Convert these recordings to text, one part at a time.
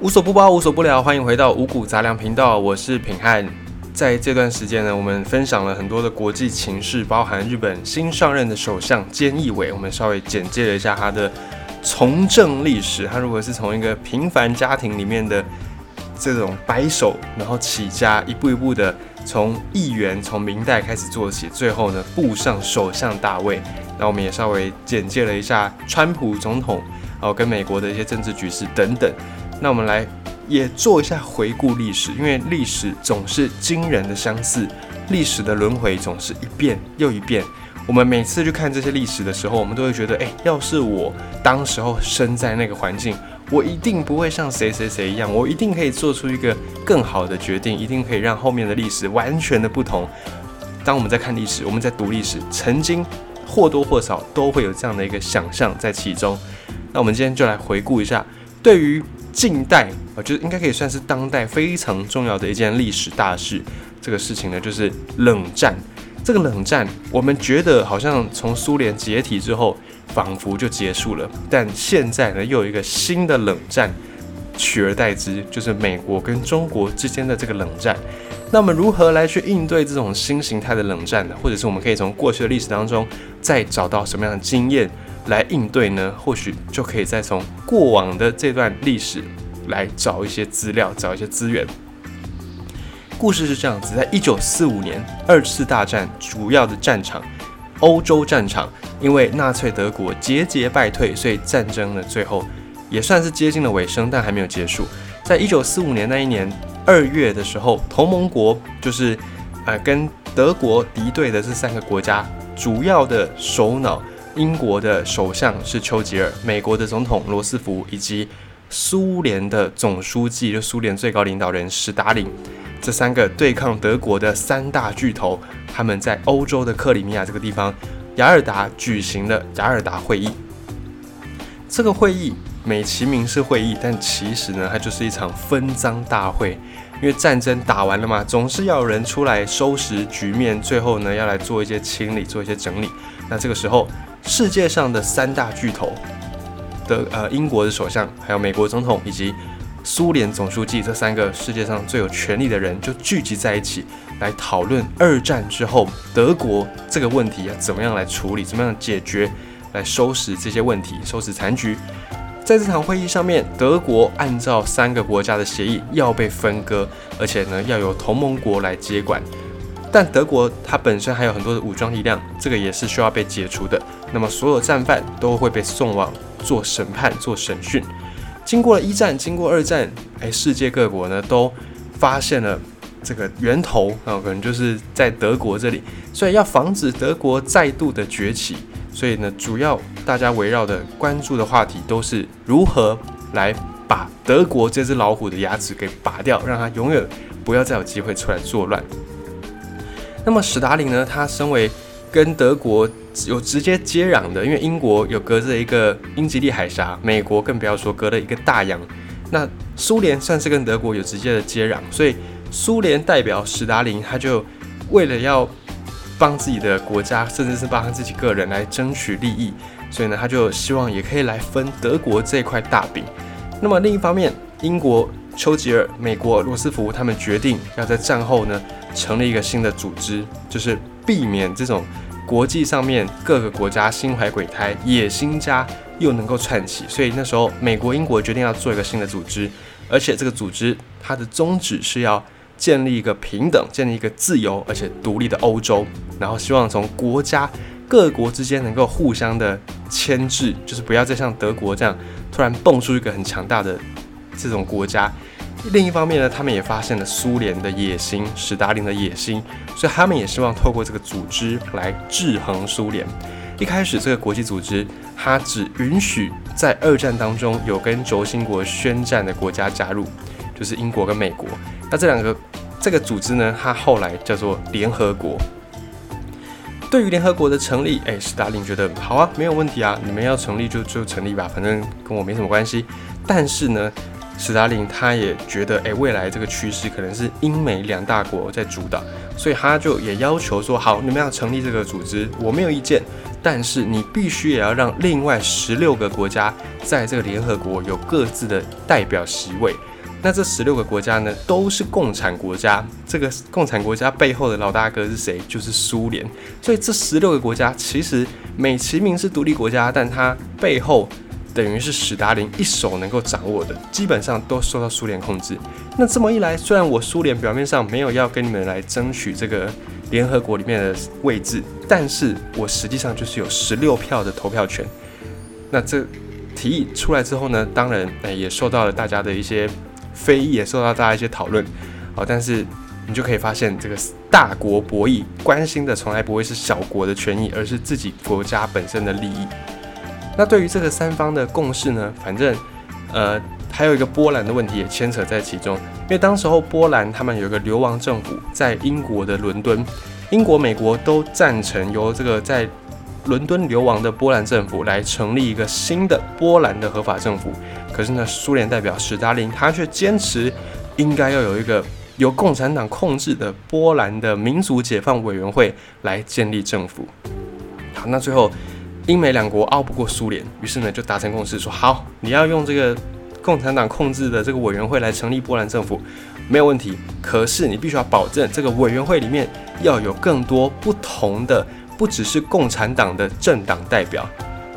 无所不包，无所不聊，欢迎回到五谷杂粮频道，我是品汉。在这段时间呢，我们分享了很多的国际情势，包含日本新上任的首相菅义伟，我们稍微简介了一下他的从政历史。他如果是从一个平凡家庭里面的这种白手，然后起家，一步一步的从议员从明代开始做起，最后呢步上首相大位。那我们也稍微简介了一下川普总统，哦，跟美国的一些政治局势等等。那我们来也做一下回顾历史，因为历史总是惊人的相似，历史的轮回总是一遍又一遍。我们每次去看这些历史的时候，我们都会觉得，哎，要是我当时候生在那个环境，我一定不会像谁谁谁一样，我一定可以做出一个更好的决定，一定可以让后面的历史完全的不同。当我们在看历史，我们在读历史，曾经或多或少都会有这样的一个想象在其中。那我们今天就来回顾一下，对于。近代啊，就是应该可以算是当代非常重要的一件历史大事。这个事情呢，就是冷战。这个冷战，我们觉得好像从苏联解体之后，仿佛就结束了。但现在呢，又有一个新的冷战取而代之，就是美国跟中国之间的这个冷战。那么，如何来去应对这种新形态的冷战呢？或者是我们可以从过去的历史当中再找到什么样的经验？来应对呢？或许就可以再从过往的这段历史来找一些资料，找一些资源。故事是这样子：在一九四五年，二次大战主要的战场——欧洲战场，因为纳粹德国节节败退，所以战争的最后也算是接近了尾声，但还没有结束。在一九四五年那一年二月的时候，同盟国就是呃跟德国敌对的这三个国家主要的首脑。英国的首相是丘吉尔，美国的总统罗斯福，以及苏联的总书记，就苏联最高领导人史达林，这三个对抗德国的三大巨头，他们在欧洲的克里米亚这个地方雅尔达举行了雅尔达会议。这个会议美其名是会议，但其实呢，它就是一场分赃大会。因为战争打完了嘛，总是要有人出来收拾局面，最后呢，要来做一些清理，做一些整理。那这个时候。世界上的三大巨头，的呃英国的首相，还有美国总统以及苏联总书记这三个世界上最有权力的人就聚集在一起，来讨论二战之后德国这个问题要怎么样来处理，怎么样解决，来收拾这些问题，收拾残局。在这场会议上面，德国按照三个国家的协议要被分割，而且呢要由同盟国来接管。但德国它本身还有很多的武装力量，这个也是需要被解除的。那么所有战犯都会被送往做审判、做审讯。经过了一战，经过二战，哎，世界各国呢都发现了这个源头啊，可能就是在德国这里。所以要防止德国再度的崛起，所以呢，主要大家围绕的关注的话题都是如何来把德国这只老虎的牙齿给拔掉，让它永远不要再有机会出来作乱。那么史达林呢？他身为跟德国有直接接壤的，因为英国有隔着一个英吉利海峡，美国更不要说隔了一个大洋。那苏联算是跟德国有直接的接壤，所以苏联代表史达林，他就为了要帮自己的国家，甚至是帮自己个人来争取利益，所以呢，他就希望也可以来分德国这块大饼。那么另一方面，英国丘吉尔、美国罗斯福他们决定要在战后呢。成立一个新的组织，就是避免这种国际上面各个国家心怀鬼胎、野心家又能够串起。所以那时候，美国、英国决定要做一个新的组织，而且这个组织它的宗旨是要建立一个平等、建立一个自由而且独立的欧洲，然后希望从国家各国之间能够互相的牵制，就是不要再像德国这样突然蹦出一个很强大的这种国家。另一方面呢，他们也发现了苏联的野心，史达林的野心，所以他们也希望透过这个组织来制衡苏联。一开始，这个国际组织它只允许在二战当中有跟轴心国宣战的国家加入，就是英国跟美国。那这两个这个组织呢，它后来叫做联合国。对于联合国的成立，哎，史达林觉得好啊，没有问题啊，你们要成立就就成立吧，反正跟我没什么关系。但是呢。斯大林他也觉得，哎，未来这个趋势可能是英美两大国在主导，所以他就也要求说，好，你们要成立这个组织，我没有意见，但是你必须也要让另外十六个国家在这个联合国有各自的代表席位。那这十六个国家呢，都是共产国家。这个共产国家背后的老大哥是谁？就是苏联。所以这十六个国家其实美其名是独立国家，但它背后等于是史达林一手能够掌握的，基本上都受到苏联控制。那这么一来，虽然我苏联表面上没有要跟你们来争取这个联合国里面的位置，但是我实际上就是有十六票的投票权。那这提议出来之后呢，当然诶也受到了大家的一些。非议也受到大家一些讨论，好，但是你就可以发现，这个大国博弈关心的从来不会是小国的权益，而是自己国家本身的利益。那对于这个三方的共识呢，反正呃还有一个波兰的问题也牵扯在其中，因为当时候波兰他们有一个流亡政府在英国的伦敦，英国、美国都赞成由这个在伦敦流亡的波兰政府来成立一个新的波兰的合法政府。可是呢，苏联代表史达林他却坚持应该要有一个由共产党控制的波兰的民族解放委员会来建立政府。好，那最后英美两国拗不过苏联，于是呢就达成共识，说好你要用这个共产党控制的这个委员会来成立波兰政府，没有问题。可是你必须要保证这个委员会里面要有更多不同的，不只是共产党的政党代表。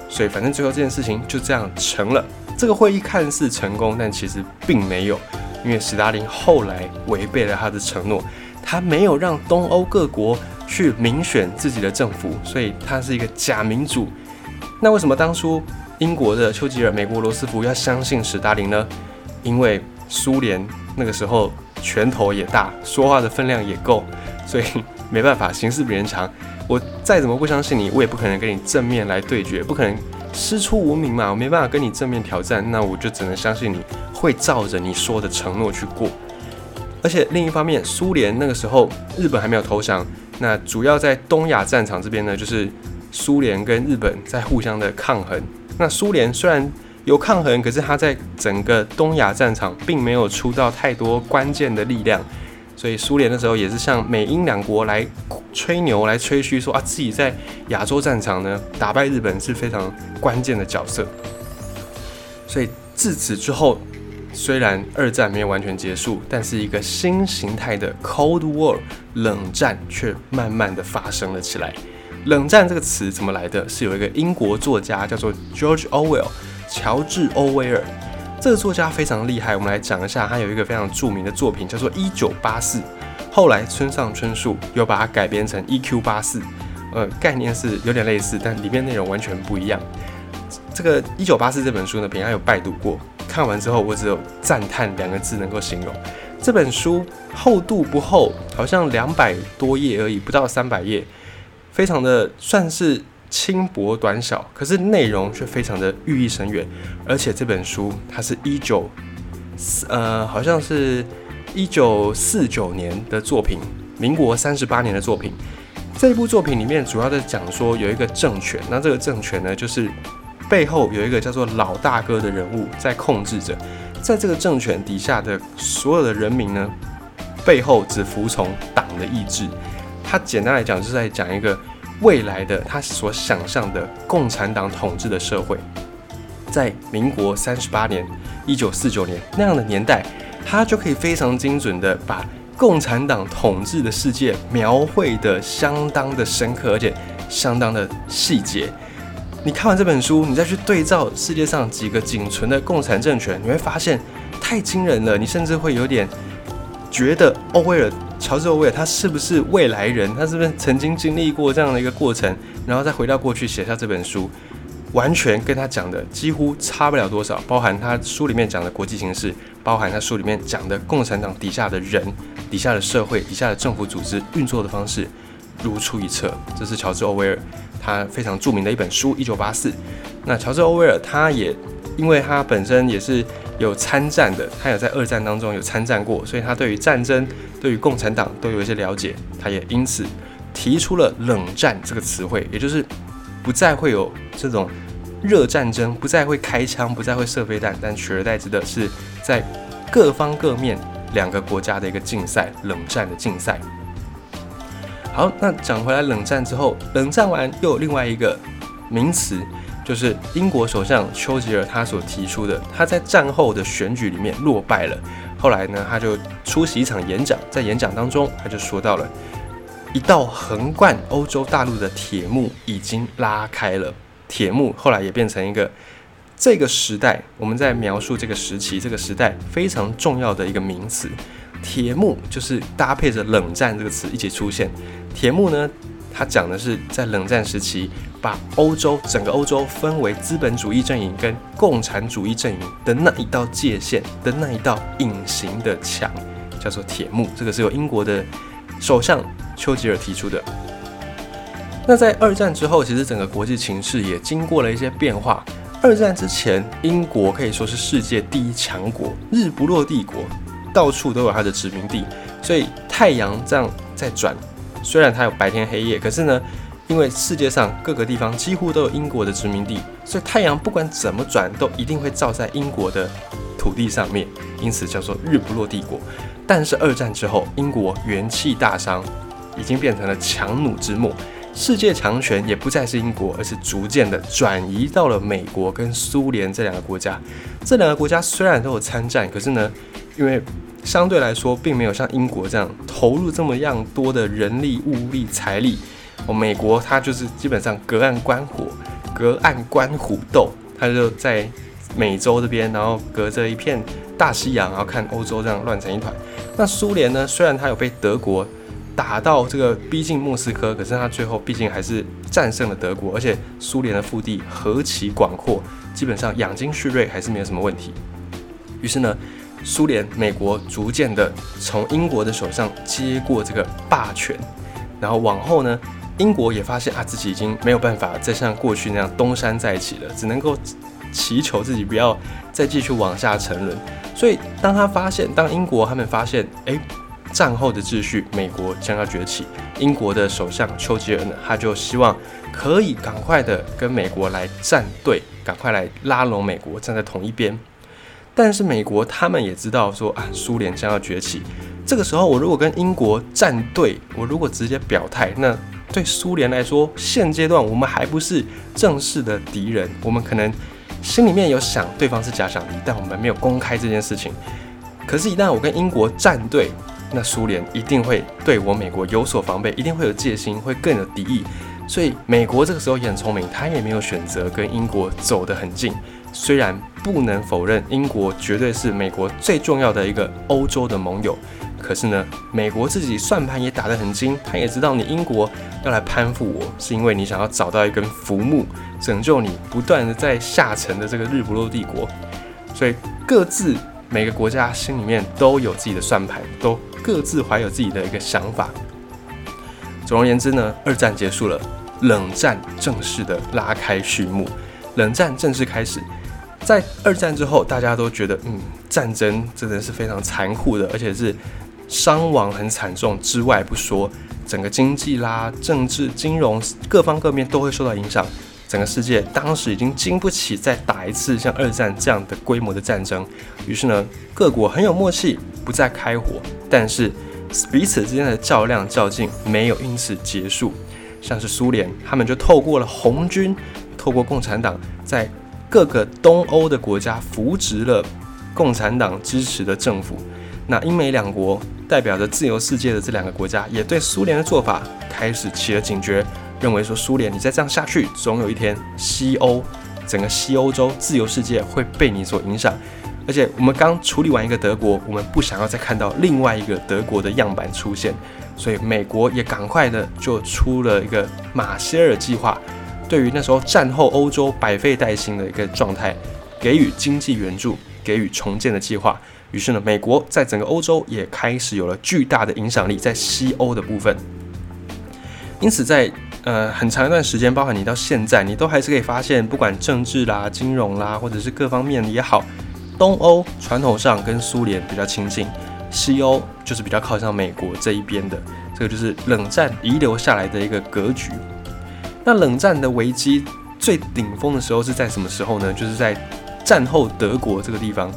所以反正最后这件事情就这样成了。这个会议看似成功，但其实并没有，因为史达林后来违背了他的承诺，他没有让东欧各国去民选自己的政府，所以他是一个假民主。那为什么当初英国的丘吉尔、美国罗斯福要相信史达林呢？因为苏联那个时候拳头也大，说话的分量也够，所以没办法，形势比人强。我再怎么不相信你，我也不可能跟你正面来对决，不可能。师出无名嘛，我没办法跟你正面挑战，那我就只能相信你会照着你说的承诺去过。而且另一方面，苏联那个时候日本还没有投降，那主要在东亚战场这边呢，就是苏联跟日本在互相的抗衡。那苏联虽然有抗衡，可是他在整个东亚战场并没有出到太多关键的力量。所以苏联的时候也是向美英两国来吹牛、来吹嘘，说啊自己在亚洲战场呢打败日本是非常关键的角色。所以自此之后，虽然二战没有完全结束，但是一个新形态的 Cold War 冷战却慢慢的发生了起来。冷战这个词怎么来的？是有一个英国作家叫做 George Orwell，乔治·欧威尔。这个作家非常厉害，我们来讲一下，他有一个非常著名的作品叫做《一九八四》，后来村上春树又把它改编成《一 Q 八四》，呃，概念是有点类似，但里面内容完全不一样。这个《一九八四》这本书呢，平安有拜读过，看完之后我只有赞叹两个字能够形容。这本书厚度不厚，好像两百多页而已，不到三百页，非常的算是。轻薄短小，可是内容却非常的寓意深远。而且这本书它是一九四呃，好像是一九四九年的作品，民国三十八年的作品。这部作品里面主要在讲说有一个政权，那这个政权呢，就是背后有一个叫做老大哥的人物在控制着，在这个政权底下的所有的人民呢，背后只服从党的意志。他简单来讲，就是在讲一个。未来的他所想象的共产党统治的社会，在民国三十八年（一九四九年）那样的年代，他就可以非常精准的把共产党统治的世界描绘的相当的深刻，而且相当的细节。你看完这本书，你再去对照世界上几个仅存的共产政权，你会发现太惊人了。你甚至会有点觉得欧威尔。乔治·欧威尔他是不是未来人？他是不是曾经经历过这样的一个过程，然后再回到过去写下这本书？完全跟他讲的几乎差不了多少，包含他书里面讲的国际形势，包含他书里面讲的共产党底下的人、底下的社会、底下的政府组织运作的方式，如出一辙。这是乔治·欧威尔他非常著名的一本书《一九八四》。那乔治·欧威尔他也因为他本身也是。有参战的，他有在二战当中有参战过，所以他对于战争、对于共产党都有一些了解。他也因此提出了“冷战”这个词汇，也就是不再会有这种热战争，不再会开枪，不再会射飞弹，但取而代之的是在各方各面两个国家的一个竞赛，冷战的竞赛。好，那讲回来，冷战之后，冷战完又有另外一个名词。就是英国首相丘吉尔他所提出的，他在战后的选举里面落败了，后来呢，他就出席一场演讲，在演讲当中，他就说到了一道横贯欧洲大陆的铁幕已经拉开了。铁幕后来也变成一个这个时代，我们在描述这个时期、这个时代非常重要的一个名词。铁幕就是搭配着冷战这个词一起出现。铁幕呢，它讲的是在冷战时期，把欧洲整个欧洲分为资本主义阵营跟共产主义阵营的那一道界限的那一道隐形的墙，叫做铁幕。这个是由英国的首相丘吉尔提出的。那在二战之后，其实整个国际情势也经过了一些变化。二战之前，英国可以说是世界第一强国，日不落帝国。到处都有它的殖民地，所以太阳这样在转，虽然它有白天黑夜，可是呢，因为世界上各个地方几乎都有英国的殖民地，所以太阳不管怎么转，都一定会照在英国的土地上面，因此叫做日不落帝国。但是二战之后，英国元气大伤，已经变成了强弩之末，世界强权也不再是英国，而是逐渐的转移到了美国跟苏联这两个国家。这两个国家虽然都有参战，可是呢，因为相对来说，并没有像英国这样投入这么样多的人力、物力、财力。哦，美国它就是基本上隔岸观火，隔岸观虎斗，它就在美洲这边，然后隔着一片大西洋，然后看欧洲这样乱成一团。那苏联呢？虽然它有被德国打到这个逼近莫斯科，可是它最后毕竟还是战胜了德国，而且苏联的腹地何其广阔，基本上养精蓄锐还是没有什么问题。于是呢？苏联、美国逐渐的从英国的手上接过这个霸权，然后往后呢，英国也发现啊，自己已经没有办法再像过去那样东山再起了，只能够祈求自己不要再继续往下沉沦。所以，当他发现，当英国他们发现，哎，战后的秩序，美国将要崛起，英国的首相丘吉尔呢，他就希望可以赶快的跟美国来站队，赶快来拉拢美国，站在同一边。但是美国他们也知道说啊，苏联将要崛起。这个时候，我如果跟英国站队，我如果直接表态，那对苏联来说，现阶段我们还不是正式的敌人。我们可能心里面有想对方是假想敌，但我们没有公开这件事情。可是，一旦我跟英国站队，那苏联一定会对我美国有所防备，一定会有戒心，会更有敌意。所以，美国这个时候也很聪明，他也没有选择跟英国走得很近。虽然不能否认英国绝对是美国最重要的一个欧洲的盟友，可是呢，美国自己算盘也打得很精，他也知道你英国要来攀附我，是因为你想要找到一根浮木，拯救你不断的在下沉的这个日不落帝国，所以各自每个国家心里面都有自己的算盘，都各自怀有自己的一个想法。总而言之呢，二战结束了，冷战正式的拉开序幕，冷战正式开始。在二战之后，大家都觉得，嗯，战争真的是非常残酷的，而且是伤亡很惨重之外不说，整个经济啦、政治、金融各方各面都会受到影响。整个世界当时已经经不起再打一次像二战这样的规模的战争，于是呢，各国很有默契，不再开火，但是彼此之间的较量较劲没有因此结束。像是苏联，他们就透过了红军，透过共产党在。各个东欧的国家扶植了共产党支持的政府，那英美两国代表着自由世界的这两个国家，也对苏联的做法开始起了警觉，认为说苏联你再这样下去，总有一天西欧整个西欧洲自由世界会被你所影响。而且我们刚处理完一个德国，我们不想要再看到另外一个德国的样板出现，所以美国也赶快的就出了一个马歇尔计划。对于那时候战后欧洲百废待兴的一个状态，给予经济援助，给予重建的计划。于是呢，美国在整个欧洲也开始有了巨大的影响力，在西欧的部分。因此，在呃很长一段时间，包含你到现在，你都还是可以发现，不管政治啦、金融啦，或者是各方面也好，东欧传统上跟苏联比较亲近，西欧就是比较靠向美国这一边的。这个就是冷战遗留下来的一个格局。那冷战的危机最顶峰的时候是在什么时候呢？就是在战后德国这个地方。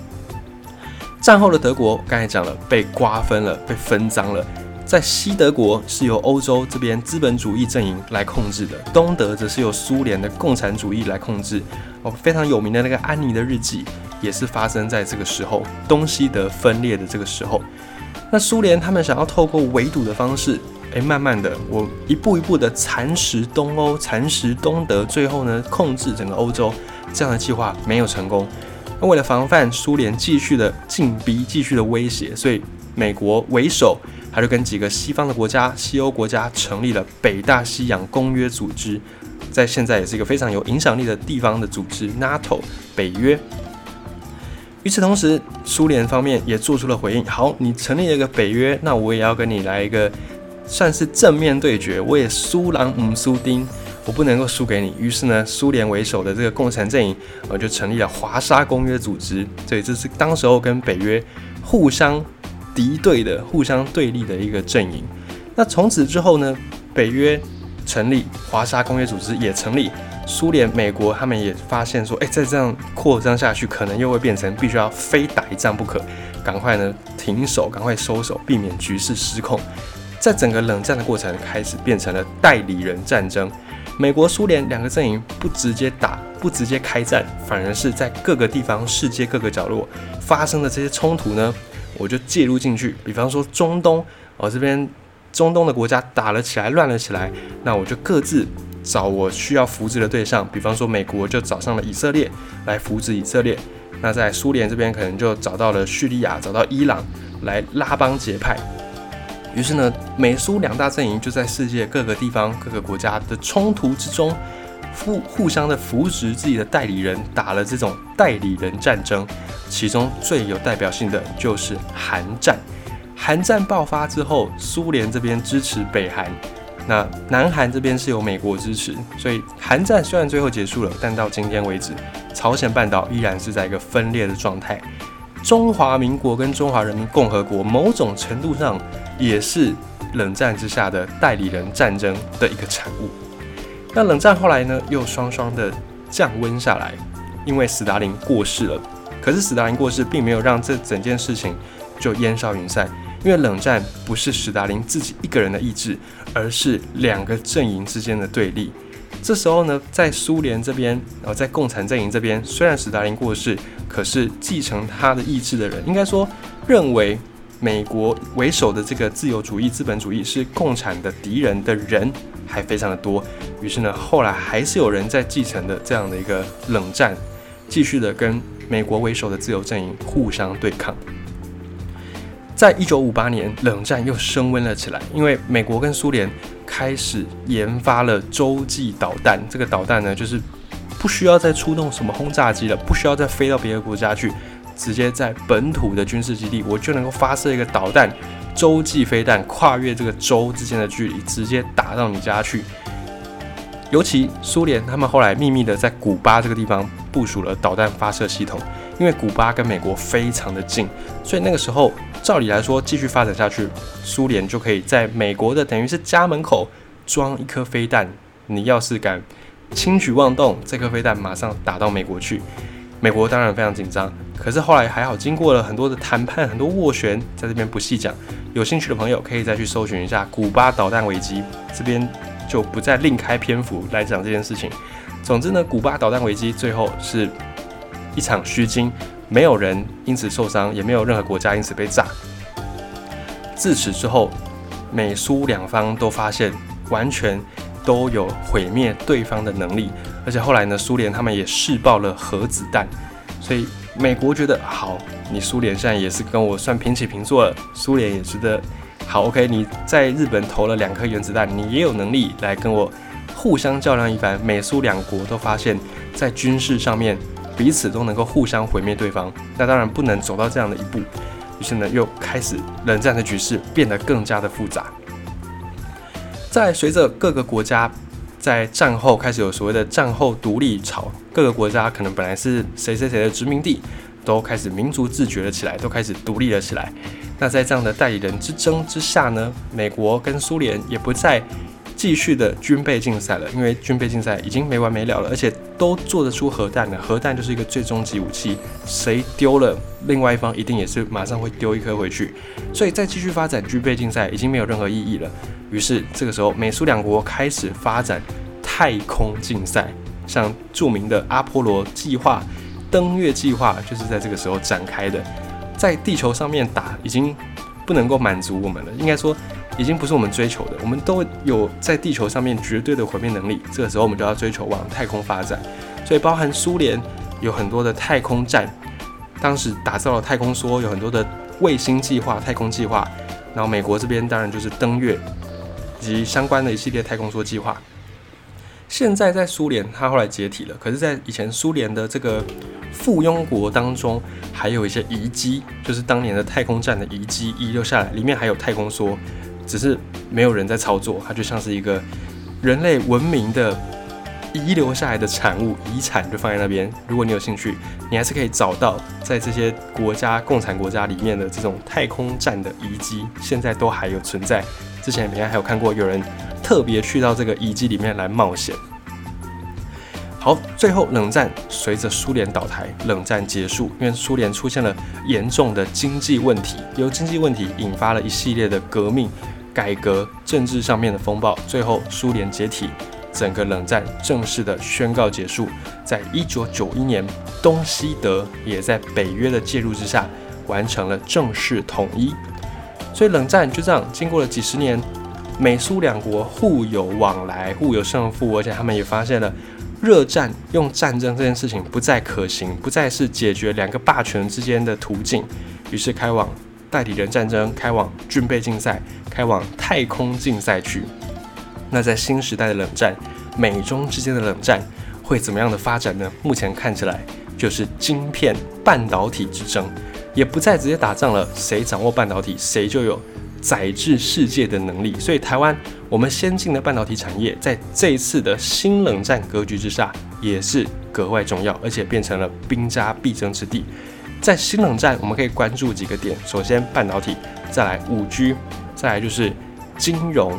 战后的德国刚才讲了，被瓜分了，被分赃了。在西德国是由欧洲这边资本主义阵营来控制的，东德则是由苏联的共产主义来控制。哦，非常有名的那个安妮的日记也是发生在这个时候，东西德分裂的这个时候。那苏联他们想要透过围堵的方式，诶，慢慢的，我一步一步的蚕食东欧，蚕食东德，最后呢，控制整个欧洲，这样的计划没有成功。那为了防范苏联继续的进逼，继续的威胁，所以美国为首。他就跟几个西方的国家、西欧国家成立了北大西洋公约组织，在现在也是一个非常有影响力的地方的组织 ——NATO 北约。与此同时，苏联方面也做出了回应：好，你成立了一个北约，那我也要跟你来一个算是正面对决。我也苏狼唔苏丁，我不能够输给你。于是呢，苏联为首的这个共产阵营，呃，就成立了华沙公约组织。所以这是当时候跟北约互相。敌对的、互相对立的一个阵营。那从此之后呢？北约成立，华沙公约组织也成立。苏联、美国他们也发现说，哎，再这样扩张下去，可能又会变成必须要非打一仗不可。赶快呢停手，赶快收手，避免局势失控。在整个冷战的过程开始变成了代理人战争。美国、苏联两个阵营不直接打，不直接开战，反而是在各个地方、世界各个角落发生的这些冲突呢？我就介入进去，比方说中东，哦这边中东的国家打了起来，乱了起来，那我就各自找我需要扶植的对象，比方说美国就找上了以色列来扶植以色列，那在苏联这边可能就找到了叙利亚，找到伊朗来拉帮结派，于是呢，美苏两大阵营就在世界各个地方、各个国家的冲突之中，互互相的扶持自己的代理人，打了这种代理人战争。其中最有代表性的就是韩战。韩战爆发之后，苏联这边支持北韩，那南韩这边是由美国支持。所以韩战虽然最后结束了，但到今天为止，朝鲜半岛依然是在一个分裂的状态。中华民国跟中华人民共和国某种程度上也是冷战之下的代理人战争的一个产物。那冷战后来呢，又双双的降温下来，因为斯大林过世了。可是斯大林过世，并没有让这整件事情就烟消云散，因为冷战不是斯大林自己一个人的意志，而是两个阵营之间的对立。这时候呢，在苏联这边，然后在共产阵营这边，虽然斯大林过世，可是继承他的意志的人，应该说认为美国为首的这个自由主义、资本主义是共产的敌人的人还非常的多。于是呢，后来还是有人在继承的这样的一个冷战，继续的跟。美国为首的自由阵营互相对抗，在一九五八年，冷战又升温了起来，因为美国跟苏联开始研发了洲际导弹。这个导弹呢，就是不需要再出动什么轰炸机了，不需要再飞到别的国家去，直接在本土的军事基地，我就能够发射一个导弹，洲际飞弹，跨越这个洲之间的距离，直接打到你家去。尤其苏联，他们后来秘密的在古巴这个地方部署了导弹发射系统，因为古巴跟美国非常的近，所以那个时候照理来说继续发展下去，苏联就可以在美国的等于是家门口装一颗飞弹，你要是敢轻举妄动，这颗飞弹马上打到美国去，美国当然非常紧张。可是后来还好，经过了很多的谈判，很多斡旋，在这边不细讲，有兴趣的朋友可以再去搜寻一下古巴导弹危机这边。就不再另开篇幅来讲这件事情。总之呢，古巴导弹危机最后是一场虚惊，没有人因此受伤，也没有任何国家因此被炸。自此之后，美苏两方都发现完全都有毁灭对方的能力，而且后来呢，苏联他们也试爆了核子弹，所以美国觉得好，你苏联现在也是跟我算平起平坐了，苏联也觉得。好，OK，你在日本投了两颗原子弹，你也有能力来跟我互相较量一番。美苏两国都发现，在军事上面彼此都能够互相毁灭对方，那当然不能走到这样的一步。于是呢，又开始冷战的局势变得更加的复杂。在随着各个国家在战后开始有所谓的战后独立潮，各个国家可能本来是谁谁谁的殖民地，都开始民族自觉了起来，都开始独立了起来。那在这样的代理人之争之下呢，美国跟苏联也不再继续的军备竞赛了，因为军备竞赛已经没完没了了，而且都做得出核弹了。核弹就是一个最终极武器，谁丢了，另外一方一定也是马上会丢一颗回去。所以再继续发展军备竞赛已经没有任何意义了。于是这个时候，美苏两国开始发展太空竞赛，像著名的阿波罗计划、登月计划，就是在这个时候展开的。在地球上面打已经不能够满足我们了，应该说。已经不是我们追求的，我们都有在地球上面绝对的毁灭能力。这个时候，我们就要追求往太空发展。所以，包含苏联有很多的太空站，当时打造了太空梭，有很多的卫星计划、太空计划。然后，美国这边当然就是登月以及相关的一系列太空梭计划。现在在苏联，它后来解体了。可是，在以前苏联的这个附庸国当中，还有一些遗迹，就是当年的太空站的遗迹遗留下来，里面还有太空梭。只是没有人在操作，它就像是一个人类文明的遗留下来的产物、遗产，就放在那边。如果你有兴趣，你还是可以找到在这些国家、共产国家里面的这种太空站的遗迹，现在都还有存在。之前平安还有看过有人特别去到这个遗迹里面来冒险。好，最后冷战随着苏联倒台，冷战结束，因为苏联出现了严重的经济问题，由经济问题引发了一系列的革命。改革政治上面的风暴，最后苏联解体，整个冷战正式的宣告结束。在一九九一年，东西德也在北约的介入之下完成了正式统一。所以冷战就这样经过了几十年，美苏两国互有往来，互有胜负，而且他们也发现了热战用战争这件事情不再可行，不再是解决两个霸权之间的途径，于是开往。代理人战争开往军备竞赛，开往太空竞赛去。那在新时代的冷战，美中之间的冷战会怎么样的发展呢？目前看起来就是晶片半导体之争，也不再直接打仗了。谁掌握半导体，谁就有宰制世界的能力。所以，台湾我们先进的半导体产业，在这一次的新冷战格局之下，也是格外重要，而且变成了兵家必争之地。在新冷战，我们可以关注几个点。首先，半导体；再来，五 G；再来就是金融。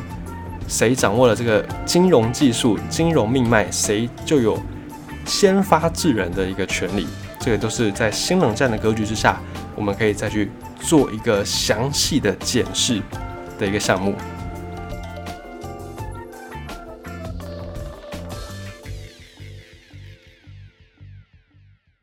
谁掌握了这个金融技术、金融命脉，谁就有先发制人的一个权利。这个都是在新冷战的格局之下，我们可以再去做一个详细的检视的一个项目。